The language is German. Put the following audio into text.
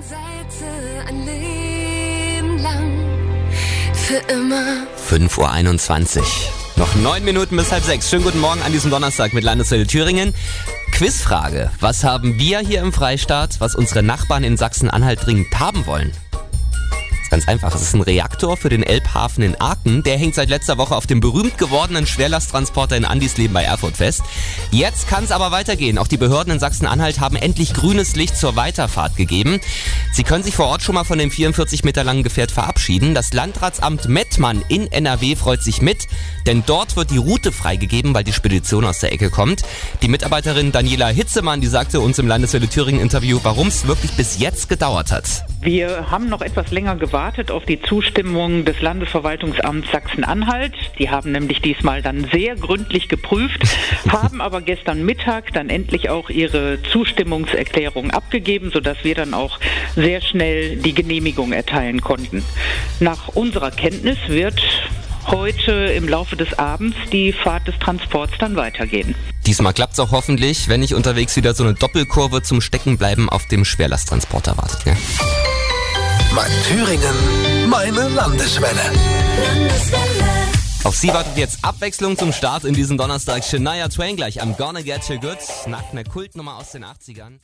Seite ein Leben lang, für immer. 5.21 Uhr. Noch neun Minuten bis halb sechs. Schönen guten Morgen an diesem Donnerstag mit Landeswelle Thüringen. Quizfrage. Was haben wir hier im Freistaat, was unsere Nachbarn in Sachsen-Anhalt dringend haben wollen? Ganz einfach, es ist ein Reaktor für den Elbhafen in Aachen. Der hängt seit letzter Woche auf dem berühmt gewordenen Schwerlasttransporter in Andisleben bei Erfurt fest. Jetzt kann es aber weitergehen. Auch die Behörden in Sachsen-Anhalt haben endlich grünes Licht zur Weiterfahrt gegeben. Sie können sich vor Ort schon mal von dem 44 Meter langen Gefährt verabschieden. Das Landratsamt Mettmann in NRW freut sich mit, denn dort wird die Route freigegeben, weil die Spedition aus der Ecke kommt. Die Mitarbeiterin Daniela Hitzemann, die sagte uns im Landeswelle Thüringen Interview, warum es wirklich bis jetzt gedauert hat. Wir haben noch etwas länger gewartet auf die Zustimmung des Landesverwaltungsamts Sachsen-Anhalt. Die haben nämlich diesmal dann sehr gründlich geprüft, haben aber gestern Mittag dann endlich auch ihre Zustimmungserklärung abgegeben, sodass wir dann auch sehr schnell die Genehmigung erteilen konnten. Nach unserer Kenntnis wird heute im Laufe des Abends die Fahrt des Transports dann weitergehen. Diesmal klappt's auch hoffentlich, wenn nicht unterwegs wieder so eine Doppelkurve zum Steckenbleiben auf dem Schwerlasttransporter wartet. Ne? Mein Thüringen, meine Landeswelle. Auf sie wartet jetzt Abwechslung zum Start in diesen Donnerstag. Shania Twain gleich am Gonna Get You Good nach einer Kultnummer aus den 80ern.